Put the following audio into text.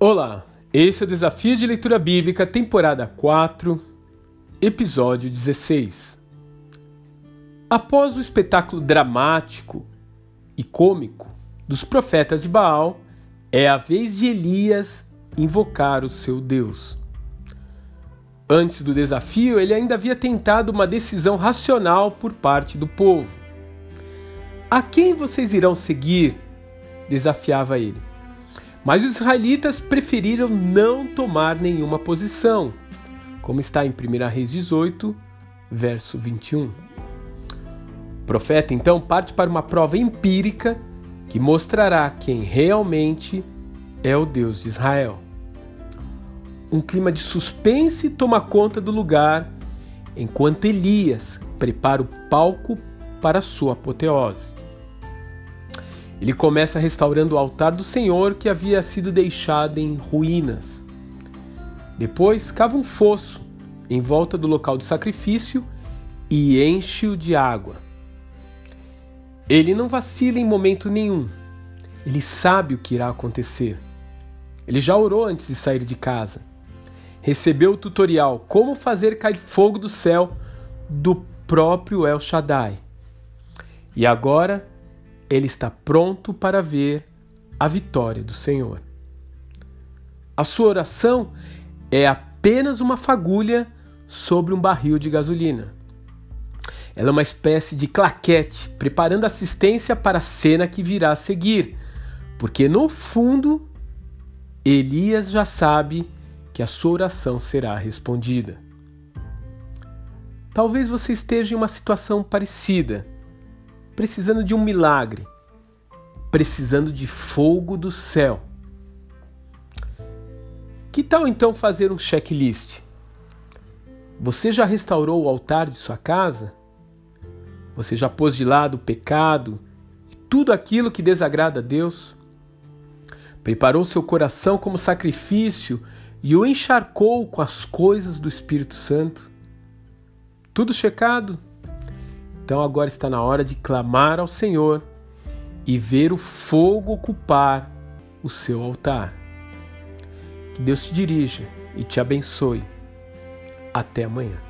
Olá, esse é o Desafio de Leitura Bíblica, temporada 4, episódio 16. Após o espetáculo dramático e cômico dos profetas de Baal, é a vez de Elias invocar o seu Deus. Antes do desafio, ele ainda havia tentado uma decisão racional por parte do povo. A quem vocês irão seguir? desafiava ele. Mas os israelitas preferiram não tomar nenhuma posição, como está em 1 Reis 18, verso 21. O profeta então parte para uma prova empírica que mostrará quem realmente é o Deus de Israel. Um clima de suspense toma conta do lugar enquanto Elias prepara o palco para sua apoteose. Ele começa restaurando o altar do Senhor que havia sido deixado em ruínas. Depois, cava um fosso em volta do local do sacrifício e enche-o de água. Ele não vacila em momento nenhum. Ele sabe o que irá acontecer. Ele já orou antes de sair de casa. Recebeu o tutorial Como fazer cair fogo do céu do próprio El Shaddai. E agora ele está pronto para ver a vitória do Senhor. A sua oração é apenas uma fagulha sobre um barril de gasolina. Ela é uma espécie de claquete, preparando assistência para a cena que virá a seguir, porque no fundo, Elias já sabe que a sua oração será respondida. Talvez você esteja em uma situação parecida precisando de um milagre, precisando de fogo do céu. Que tal então fazer um checklist? Você já restaurou o altar de sua casa? Você já pôs de lado o pecado e tudo aquilo que desagrada a Deus? Preparou seu coração como sacrifício e o encharcou com as coisas do Espírito Santo? Tudo checado? Então agora está na hora de clamar ao Senhor e ver o fogo ocupar o seu altar. Que Deus te dirija e te abençoe. Até amanhã.